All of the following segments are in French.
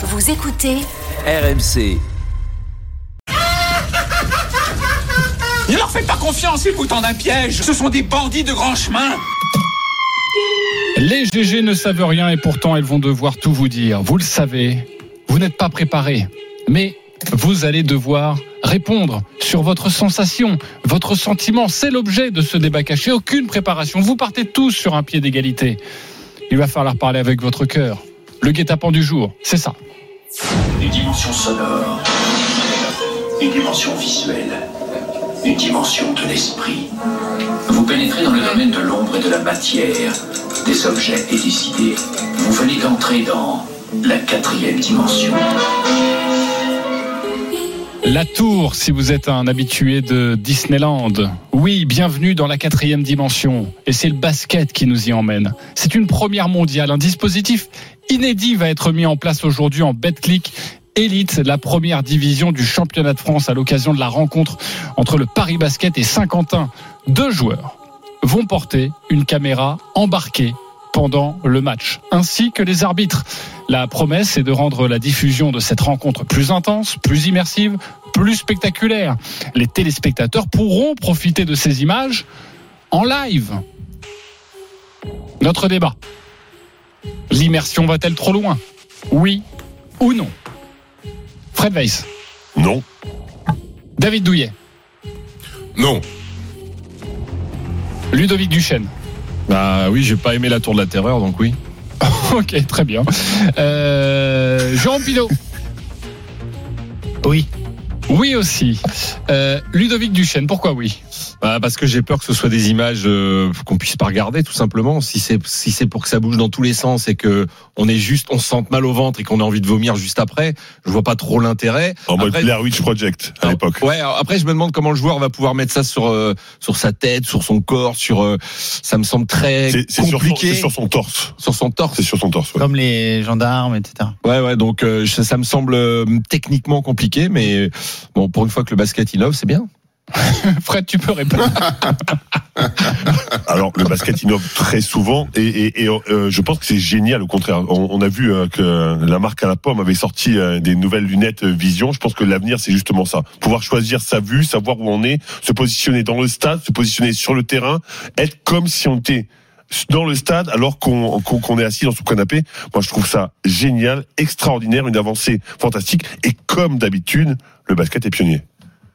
Vous écoutez RMC. Ne leur faites pas confiance, ils vous tendent un piège. Ce sont des bandits de grand chemin. Les GG ne savent rien et pourtant elles vont devoir tout vous dire. Vous le savez, vous n'êtes pas préparé, mais vous allez devoir répondre sur votre sensation, votre sentiment. C'est l'objet de ce débat caché. Aucune préparation. Vous partez tous sur un pied d'égalité. Il va falloir parler avec votre cœur. Le guet-apens du jour, c'est ça. Une dimension sonore, une dimension visuelle, une dimension de l'esprit. Vous pénétrez dans le domaine de l'ombre et de la matière, des objets et des idées. Vous venez d'entrer dans la quatrième dimension. La tour, si vous êtes un habitué de Disneyland. Oui, bienvenue dans la quatrième dimension. Et c'est le basket qui nous y emmène. C'est une première mondiale. Un dispositif inédit va être mis en place aujourd'hui en BetClick Elite, la première division du championnat de France à l'occasion de la rencontre entre le Paris Basket et Saint-Quentin. Deux joueurs vont porter une caméra embarquée pendant le match, ainsi que les arbitres. La promesse est de rendre la diffusion de cette rencontre plus intense, plus immersive, plus spectaculaire. Les téléspectateurs pourront profiter de ces images en live. Notre débat. L'immersion va-t-elle trop loin? Oui ou non? Fred Weiss. Non. David Douillet. Non. Ludovic Duchesne. Bah oui, j'ai pas aimé la tour de la terreur, donc oui. ok, très bien. Euh, Jean Pinault. Oui. Oui aussi. Euh, Ludovic Duchesne, pourquoi oui? Bah parce que j'ai peur que ce soit des images euh, qu'on puisse pas regarder tout simplement. Si c'est si c'est pour que ça bouge dans tous les sens et que on est juste on se sente mal au ventre et qu'on a envie de vomir juste après, je vois pas trop l'intérêt. En mode Après- Blair Witch Project à l'époque. Ouais, alors après je me demande comment le joueur va pouvoir mettre ça sur euh, sur sa tête, sur son corps, sur euh, ça me semble très C'est c'est sur, son- compliqué c'est sur son torse. sur son torse. C'est sur son torse. ouais. Comme les gendarmes, etc. Ouais, ouais, donc euh, ça, ça me semble euh, techniquement compliqué, mais bon, pour une fois que le basket innove, c'est bien. Fred, tu peux répondre. Alors le basket innove très souvent et, et, et, euh, je pense que c'est génial au contraire. On, on a vu euh, que la marque à la pomme avait sorti euh, des nouvelles lunettes euh, Vision. Je pense que l'avenir c'est justement ça. Pouvoir choisir sa vue, savoir où on est, se positionner dans le stade, se positionner sur le terrain, être comme si on était dans le stade alors qu'on est assis dans son canapé. Moi je trouve ça génial, extraordinaire, une avancée fantastique et comme d'habitude le basket est pionnier.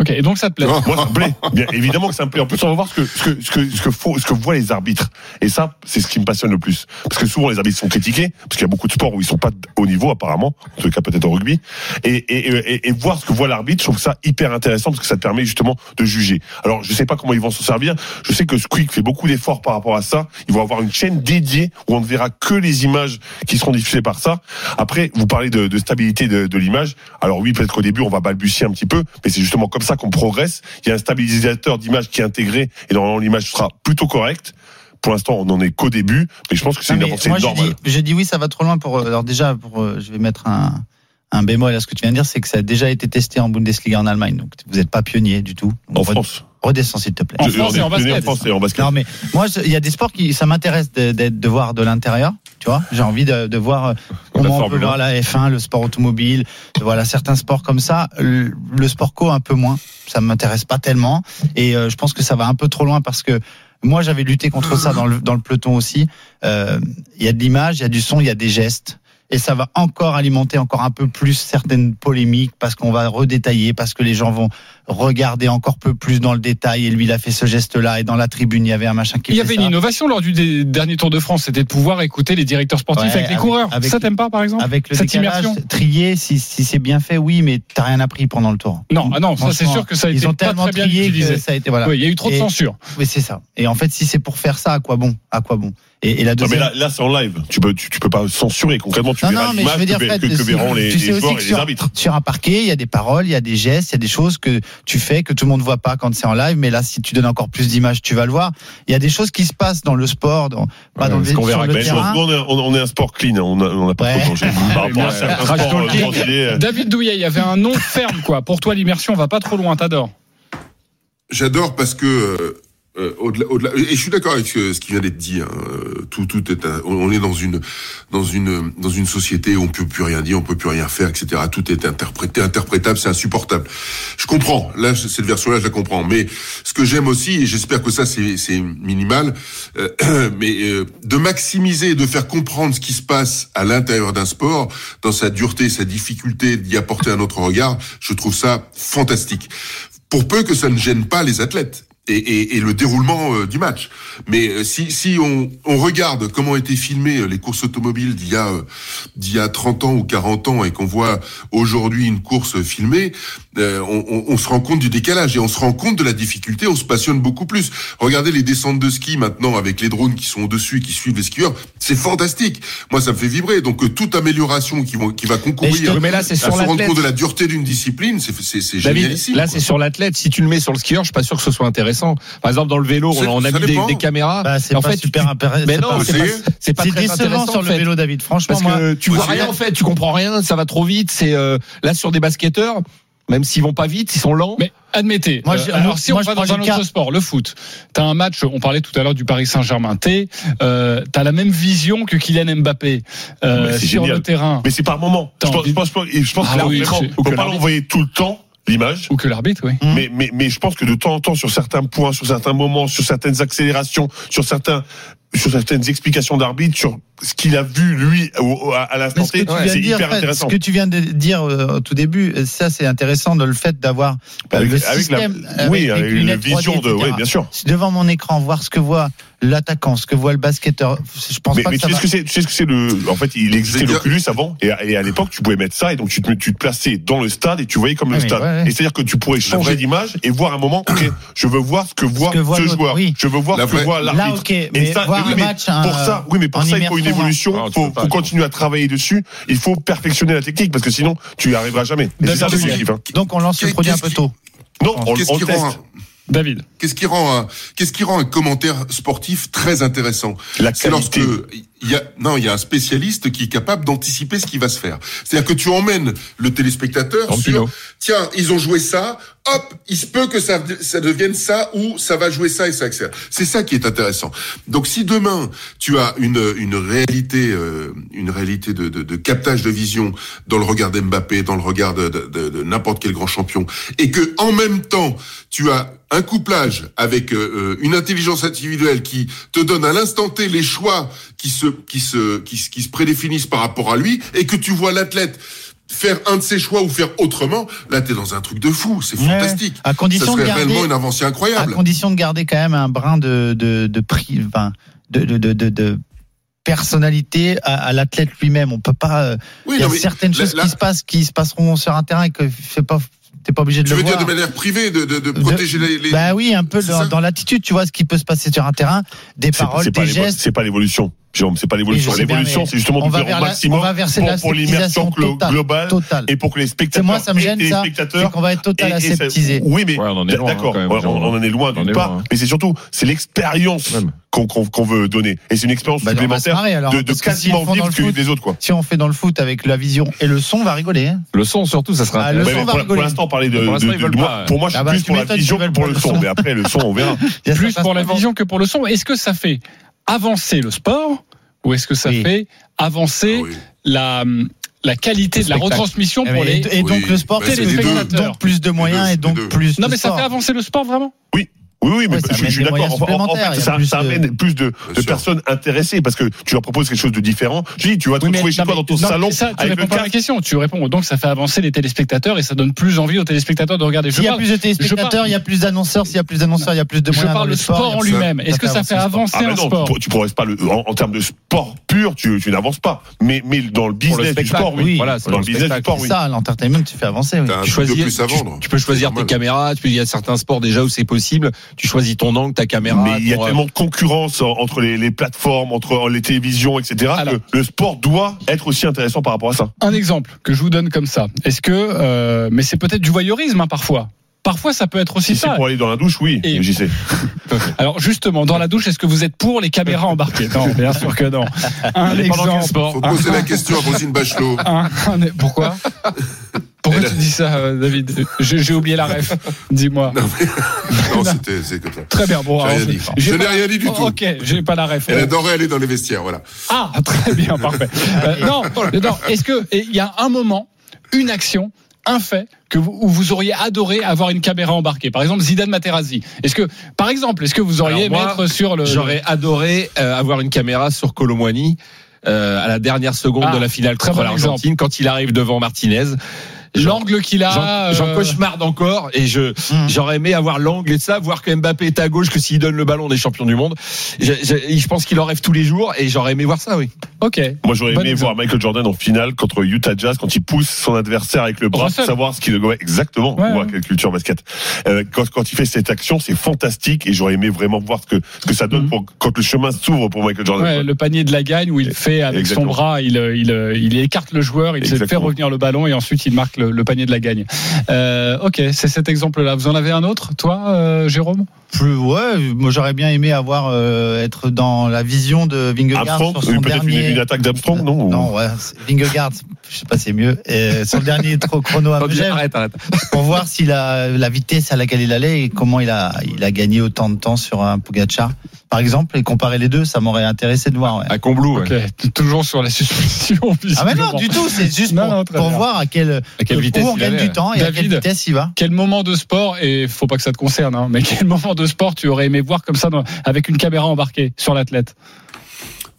Ok, et donc ça te plaît Moi, ça me plaît. Bien évidemment que ça me plaît. En plus, on va voir ce que, ce que, ce que, ce que, faut- ce que voient les arbitres. Et ça, c'est ce qui me passionne le plus. Parce que souvent, les arbitres sont critiqués, parce qu'il y a beaucoup de sports où ils sont pas au niveau, apparemment. En tout cas, peut-être au rugby. Et, et, et, et voir ce que voit l'arbitre, je trouve ça hyper intéressant, parce que ça te permet justement de juger. Alors, je sais pas comment ils vont s'en servir. Je sais que Squeak fait beaucoup d'efforts par rapport à ça. Ils vont avoir une chaîne dédiée où on ne verra que les images qui seront diffusées par ça. Après, vous parlez de, de stabilité de, de l'image. Alors oui, peut-être qu'au début, on va balbutier un petit peu, mais c'est justement comme ça qu'on progresse. Il y a un stabilisateur d'image qui est intégré et normalement l'image sera plutôt correcte. Pour l'instant, on n'en est qu'au début, mais je pense que c'est une avancée moi, je normale. dis, je dis oui, ça va trop loin pour. euh, Alors déjà, pour, euh, je vais mettre un, un bémol à ce que tu viens de dire, c'est que ça a déjà été testé en Bundesliga en Allemagne, donc vous n'êtes pas pionnier du tout. En red- France. Redescends s'il te plaît. En Je- France on et est en basket. En France et en basket. Non mais moi, il y a des sports qui ça m'intéresse de, d'être- de voir de l'intérieur. Tu vois, j'ai envie de, de voir euh, comment on peut voir la F1, le sport automobile, voilà certains sports comme ça. Le, le sport co un peu moins, ça m'intéresse pas tellement. Et euh, je pense que ça va un peu trop loin parce que moi j'avais lutté contre ça dans le dans le peloton aussi. Euh, Il y a de l'image, il y a du son, il y a des gestes. Et ça va encore alimenter encore un peu plus certaines polémiques parce qu'on va redétailler, parce que les gens vont regarder encore peu plus dans le détail. Et lui, il a fait ce geste-là. Et dans la tribune, il y avait un machin qui Il y avait ça. une innovation lors du dernier Tour de France, c'était de pouvoir écouter les directeurs sportifs Ouais, avec les coureurs. avec- ça t'aime pas par exemple Avec le Cette décalage, immersion trié, si, si c'est bien fait, oui, mais t'as rien appris pendant le tour. Non, ah non, ça c'est sûr que ça a ils été ont pas tellement très bien trié utilisé. que ça a été voilà. Il y a eu trop de censure. Oui, c'est ça. Et en fait, si c'est pour faire ça, à quoi bon? À quoi bon? Et, et la Non, mais là, là c'est en live. Tu peux, tu, tu peux pas censurer. Concrètement, tu Non, verras non, mais je veux dire, que, Fred, que- que verront les, tu sais les joueurs et les sur- arbitres. Sur un parquet, il y a des paroles, il y a des gestes, il y a des choses que tu fais que tout le monde voit pas quand c'est en live. Mais là, si tu donnes encore plus d'images, tu vas le voir. Il y a des choses qui se passent dans le sport, dans, pas Ouais, dans le, ce qu'on sur verra le nous, on est, on- on est un sport clean. On a- on n'a pas Ouais. trop euh, euh, David Douillet, il y avait un nom ferme quoi. Pour toi, l'immersion va pas trop loin, t'adores. J'adore parce que euh, au-delà, au-delà, et je suis d'accord avec ce, ce qui vient d'être dit. hein. Euh, Tout, tout est, on est dans une, dans une, dans une société où on peut plus rien dire, on peut plus rien faire, etc. Tout est interprété, interprétable, c'est insupportable. Je comprends. Là, cette version-là, je la comprends. Mais ce que j'aime aussi, et j'espère que ça, c'est, c'est minimal, euh, mais euh, de maximiser, de faire comprendre ce qui se passe à l'intérieur d'un sport, dans sa dureté, sa difficulté d'y apporter un autre regard, je trouve ça fantastique. Pour peu que ça ne gêne pas les athlètes et, et, et le déroulement euh, du match. Mais euh, si, si on, on regarde comment été filmées euh, les courses automobiles d'il y a d'il y a 30 ans ou 40 ans et qu'on voit aujourd'hui une course filmée, euh, on, on- on se rend compte du décalage et on se rend compte de la difficulté, on se passionne beaucoup plus. Regardez les descentes de ski maintenant avec les drones qui sont au-dessus et qui suivent les skieurs, c'est fantastique. Moi, ça me fait vibrer. Donc toute amélioration qui, vont, qui va concourir mais là, c'est à se rendre compte de la dureté d'une discipline, c'est c'est- génialissime. là c'est sur l'athlète. Si tu le mets sur le skieur, je suis pas sûr que ce soit intéressant. Par exemple, dans le vélo, on a mis des, caméras. Bah, c'est en pas fait, super intéressant. Mais c'est non, pas- c'est très intéressant sur le fait. vélo, David. Franchement, Parce moi, que tu vois rien en fait, tu comprends rien, ça va trop vite. C'est euh, là sur des basketteurs, même s'ils vont pas vite, ils sont lents. Mais admettez, Moi, euh, j'ai- alors si moi, on va dans un autre cas- sport, le foot, t'as un match, on parlait tout à l'heure du Paris Saint-Germain, t'es, euh, t'as la même vision que Kylian Mbappé euh, sur génial. le terrain Mais c'est par moment. Je pense, je pense, je pense Ah que oui, ou que pas l'envoyer tout le temps, l'image. ou que l'arbitre, oui. Mmh. Mais, mais, mais je pense que de temps en temps, sur certains points, sur certains moments, sur certaines accélérations, sur certains, sur certaines explications d'arbitre, sur ce qu'il a vu lui au- au- à, à l'instant ce T, c'est dire, hyper Fred, intéressant. ce que tu viens de dire euh, au tout début, euh, ça c'est intéressant de le fait d'avoir euh, Avec, le avec la, système oui, avec avec une lunettes 3D, vision de, oui, bien sûr. devant mon écran, voir ce que voit l'attaquant, ce que voit le basketteur. Je pense Mais, pas mais que tu ça sais ce va. que c'est, tu sais ce que c'est le, en fait, il existait l'Oculus avant, et à, l'époque, tu pouvais mettre ça, et donc tu te, tu te plaçais dans le stade, et tu voyais comme le stade. ouais, ouais. Et c'est-à-dire que tu pourrais changer d'image et voir un moment, ok, je veux voir ce que voit que voit ce l'autre, joueur. oui. Je veux voir La ce que voit Là, l'arbitre. Oui, un mais match pour un- ça, oui, mais pour ça, il faut une évolution. Non, tu faut, continuer à travailler dessus. Il faut perfectionner la technique parce que sinon, tu y arriveras jamais. Et c'est ça hein. Donc on lance le produit un peu tôt. Non, on, on teste. rend, David. qu'est-ce qui rend un, qu'est-ce qui rend un commentaire sportif très intéressant? La C'est lorsque qualité. Il y a, non, il y a un spécialiste qui est capable d'anticiper ce qui va se faire. C'est-à-dire que tu emmènes le téléspectateur sur, tiens, ils ont joué ça, hop, il se peut que ça, ça devienne ça ou ça va jouer ça et ça, etc. C'est ça qui est intéressant. Donc si demain tu as une, une réalité, euh, une réalité de, de, de captage de vision dans le regard d'Mbappé, dans le regard de, de, de- de n'importe quel grand champion, et que en même temps tu as un couplage avec euh, euh, une intelligence individuelle qui te donne à l'instant T les choix qui se qui se qui, se- qui se prédéfinissent par rapport à lui et que tu vois l'athlète faire un de ses choix ou faire autrement, là t'es dans un truc de fou, c'est Ouais. fantastique. À Ça condition de serait garder, réellement une avancée à incroyable. condition de garder quand même un brin de de de prix, enfin, de de de, de, de personnalité à, à l'athlète lui-même. On peut pas. euh, Oui, Il y a certaines là- choses là, qui se passent, qui se passeront sur un terrain et que fait pas. T'es pas obligé de tu le veux dire voir. de manière privée de, de, de protéger les, les... Bah oui, un peu C'est dans, ça. dans l'attitude, tu vois ce qui peut se passer sur un terrain, des C'est- paroles, c'est pas des gestes. C'est pas l'évolution. Jérôme, c'est pas l'évolution. L'évolution, c'est justement on de la- maximum on va pour, la pour l'immersion globale totale. et pour que les C'est spectateurs moi, ça me et gêne les ça. Spectateurs qu'on va être total et- et aseptisé. Oui, mais Ouais, on en est loin, d'accord, hein, on, en est loin en d'une part, loin, hein. mais c'est surtout c'est l'expérience qu'on qu'on qu'on veut donner et c'est une expérience Bah, supplémentaire marrer, alors, de, de que s'ils quasiment vivre le que foot- les autres quoi. Si on fait dans le foot avec la vision et le son, on va rigoler. hein. Le son surtout, ça sera Ah, le son va pour, rigoler. pour l'instant, parler de, Pour de- de- moi- pas. pour moi, je suis Ah bah, plus tu pour la vision que pour le son. Mais après, le son, on verra. Plus pour la vision que pour le son. Est-ce que ça fait avancer le sport ou est-ce que ça Oui. fait avancer Ah oui. la, la qualité Le de la retransmission Eh pour ben, les. Et, et donc Oui, le sport, bah, c'est les deux. donc plus de moyens deux, et donc plus. Non, de mais ça sport. fait avancer le sport vraiment? Oui, oui, mais Ouais, je, je suis d'accord. En, fait, ça, plus ça de- amène plus de, de personnes intéressées parce que tu leur proposes quelque chose de différent. Je dis, tu vas te Oui, retrouver chez toi dans ton non, salon mais ça, tu avec réponds le pas à ma casque. question. Tu réponds donc ça fait avancer les téléspectateurs et ça donne plus envie aux téléspectateurs de regarder. Je S'il y a parle- plus de je téléspectateurs, parle- il y a plus d'annonceurs. S'il y a plus d'annonceurs, il y a plus de je moyens. parle dans le le sport. en lui-même. Est-ce que ça fait le sport. avancer Ah un non, sport tu, tu progresses pas le, en, termes de sport pur, tu, tu n'avances pas. Mais, dans le le business du sport, oui. oui. Dans le business du sport, oui. Ça, l'entertainment, tu fais avancer. oui. Tu truc de choisis, plus à tu, vendre. tu peux choisir tes caméras. Tu Il y a certains sports déjà où c'est possible. Tu choisis ton angle, ta caméra. Mais il y a euh, tellement de concurrence en- entre les, les plateformes, entre les télévisions, etc. Alors. que le sport doit être aussi intéressant par rapport à ça. Un exemple que je vous donne comme ça. Est-ce que, euh, mais c'est peut-être du voyeurisme hein, parfois. Parfois, ça peut être aussi Si c'est ça. pour aller dans la douche, oui, Et- j'y sais. Alors justement, dans la douche, est-ce que vous êtes pour les caméras embarquées? Non, bien sûr que non. Un exemple. Faut poser la question à Rosine Bachelot. Un- un- pourquoi? Pourquoi tu dis ça, euh, David J'ai oublié la ref. Dis-moi. Non, mais- non, c'était. Très bien. Bon, rien dit. Je pas- n'ai rien dit du tout. Ok, j'ai pas la ref. Elle adorait aller dans les vestiaires, voilà. Ah, très bien, parfait. Euh, non, non. Est-ce que et il y a un moment, une action, un fait que vous, où vous auriez adoré avoir une caméra embarquée? Par exemple, Zidane Materazzi. Est-ce que, par exemple, est-ce que vous auriez Alors moi, mettre sur le J'aurais adoré euh, avoir une caméra sur Colomwani euh, à la dernière seconde Ah, de la finale très contre bon l'Argentine quand il arrive devant Martinez. L'angle qu'il a J'en euh, cauchemarde encore et je Hmm. j'aurais aimé avoir l'angle et ça, voir que Mbappé est à gauche, que s'il donne le ballon, on est champion du monde. Je, je- je pense qu'il en rêve tous les jours et j'aurais aimé voir ça, oui. Ok. Moi, j'aurais aimé exemple. voir Michael Jordan en finale contre Utah Jazz quand il pousse son adversaire avec le bras Russell. pour savoir ce qu'il ouais, exactement. Ouais, quelle culture basket. Euh, quand, quand il fait cette action, c'est fantastique et j'aurais aimé vraiment voir ce que ce que ça donne Mhm. pour quand le chemin s'ouvre pour Michael Jordan. Ouais, le panier de la gagne où il fait avec Exactement. son bras, il, il, il écarte le joueur, il se fait revenir le ballon et ensuite il marque le, le panier de la gagne. Euh, ok, c'est cet exemple-là. Vous en avez un autre, toi, euh, Jérôme? Plus, ouais, moi j'aurais bien aimé avoir euh, être dans la vision de Vingegaard Armstrong, sur son peut-être une, dernier. une attaque d'Armstrong, non ou- Non, ouais, Vingegaard, je sais pas, c'est mieux. Et son dernier trop chrono à Megève, Arrête, arrête. pour voir si la, la vitesse à laquelle il allait et comment il a, il a gagné autant de temps sur un Pogacar, par exemple, et comparer les deux, ça m'aurait intéressé de voir. ouais. À Combloux. Ok, t- toujours sur la suspicion. Ah mais non, du tout, c'est juste Non, pour, non, voir à quelle, À quelle où vitesse on il gagne allait, du temps et à quelle vitesse il va. Quel moment de sport, et faut pas que ça te concerne, hein, mais quel moment de sport tu aurais aimé voir comme ça avec une caméra embarquée sur l'athlète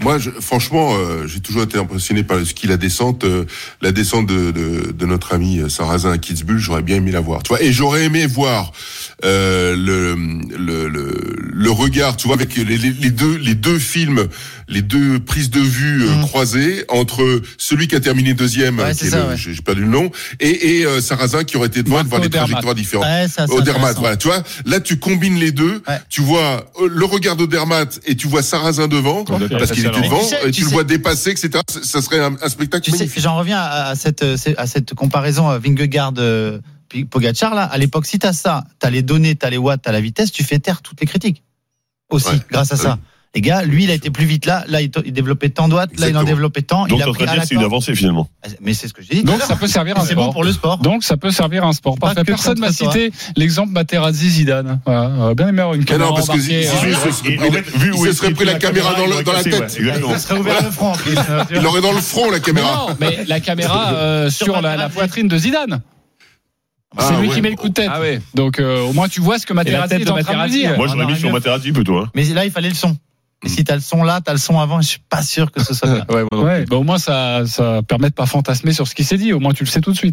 Moi, franchement, euh, j'ai toujours été impressionné par le ski, la descente, euh, la descente de, de, de notre ami euh, Sarrazin à Kitzbühel. J'aurais bien aimé la voir. Tu vois, et j'aurais aimé voir euh, le, le, le le regard, tu vois, avec les, les, les deux les deux films, les deux prises de vue euh, Mm. croisées entre celui qui a terminé deuxième, Ouais, qui est ça, le- ouais. j'ai perdu le nom, et, et euh, Sarrazin qui aurait été devant, de voir des trajectoires différentes. Ouais, ça, Odermatt, voilà, tu vois, là tu combines les deux, Ouais. tu vois euh, le regard d'Odermatt et tu vois Sarrazin devant, parce qu'il était devant, tu sais- et tu tu, le vois dépasser, etc. Ça- serait un, un spectacle Tu sais, magnifique. j'en reviens à, à cette à cette comparaison Vingegaard euh, Pogacar là. À l'époque, si t'as ça, t'as les données, t'as les watts, t'as la vitesse, tu fais taire toutes les critiques. Aussi, Ouais. grâce à ça. Les gars, lui, il a été plus vite là. Là, il, développait tant de watts. Là, il en développait tant. Donc, il a pris à que c'est une avancée finalement. Mais c'est ce que j'ai dit. Donc ça peut servir à un c'est bon sport. pour le sport. Donc ça peut servir à un sport. Parfait. Personne m'a cité l'exemple Materazzi Zidane. Voilà. Bien aimé avoir une caméra non, parce que embarquée. Zizou, Euh, il se serait pris la- fait, vu il où se est serait pris la caméra dans, il le- aurait dans la tête. Ça serait ouvert le front en plus. Il l'aurait dans le front, la Mais caméra. non, mais la caméra euh, sur la, la poitrine de Zidane. Ah, c'est lui ouais. qui met le coup de tête. Ah ouais. Donc euh, au moins tu vois ce que Materazzi est en train de dire. Moi, j'aurais mis sur. Materazzi plutôt. Hein. Mais là, il fallait le son. Et si t'as le son là, t'as le son avant. Je suis pas sûr que ce soit bien. Ouais, bah, au moins ça, ça permet de pas fantasmer sur ce qui s'est dit. Au moins tu le sais tout de suite.